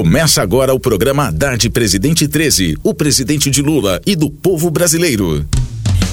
Começa agora o programa Haddad Presidente 13, o presidente de Lula e do povo brasileiro.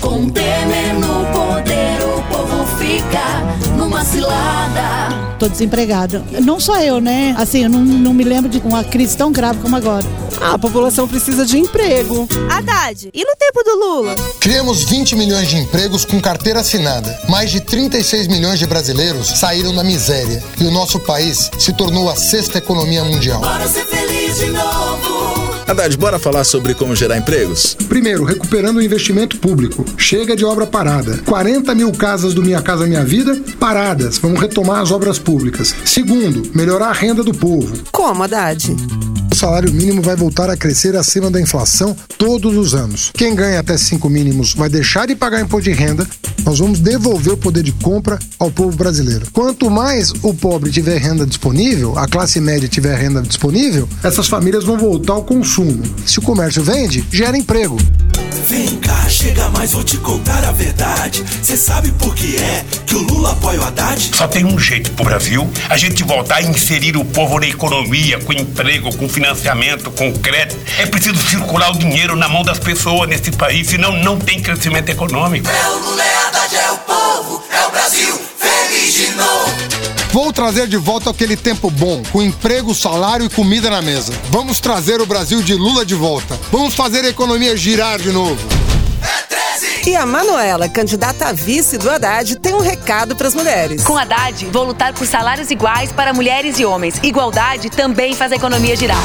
Com Temer no poder, o povo fica numa cilada. Tô desempregada. Não só eu, né? Assim, eu não, não me lembro de uma crise tão grave como agora. A população precisa de emprego. Haddad, e no tempo do Lula? Criamos 20 milhões de empregos com carteira assinada. Mais de 36 milhões de brasileiros saíram da miséria. E o nosso país se tornou a sexta economia mundial. Bora ser feliz de novo. Haddad, bora falar sobre como gerar empregos? Primeiro, recuperando o investimento público. Chega de obra parada. 40 mil casas do Minha Casa Minha Vida paradas. Vamos retomar as obras públicas. Segundo, melhorar a renda do povo. Como, Haddad? Salário mínimo vai voltar a crescer acima da inflação todos os anos. Quem ganha até cinco mínimos vai deixar de pagar imposto de renda. Nós vamos devolver o poder de compra ao povo brasileiro. Quanto mais o pobre tiver renda disponível, a classe média tiver renda disponível, essas famílias vão voltar ao consumo. Se o comércio vende, gera emprego. Vem cá, chega mais, vou te contar a verdade. Cê sabe por que é que o apoia o Haddad? Só tem um jeito pro Brasil: a gente voltar a inserir o povo na economia, com emprego, com financiamento, com crédito. É preciso circular o dinheiro na mão das pessoas nesse país, senão não tem crescimento econômico. É o Lula, é Haddad, é o povo, é o Brasil feliz de novo. Vou trazer de volta aquele tempo bom, com emprego, salário e comida na mesa. Vamos trazer o Brasil de Lula de volta. Vamos fazer a economia girar de novo. E a Manuela, candidata a vice do Haddad, tem um recado para as mulheres. Com Haddad, vou lutar por salários iguais para mulheres e homens. Igualdade também faz a economia girar.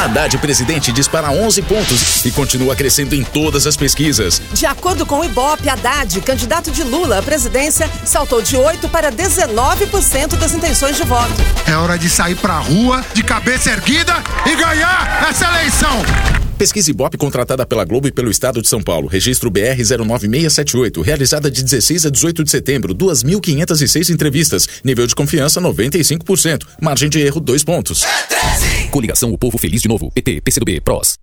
Haddad Presidente dispara 11 pontos e continua crescendo em todas as pesquisas. De acordo com o Ibope, Haddad, candidato de Lula à presidência, saltou de 8% para 19% das intenções de voto. É hora de sair pra rua, de cabeça erguida e ganhar essa eleição. Pesquisa Ibope contratada pela Globo e pelo Estado de São Paulo. Registro BR 09678. Realizada de 16 a 18 de setembro. 2.506 entrevistas. Nível de confiança 95%. Margem de erro 2 pontos. Coligação O Povo Feliz de Novo. PT, PCdoB, PROS.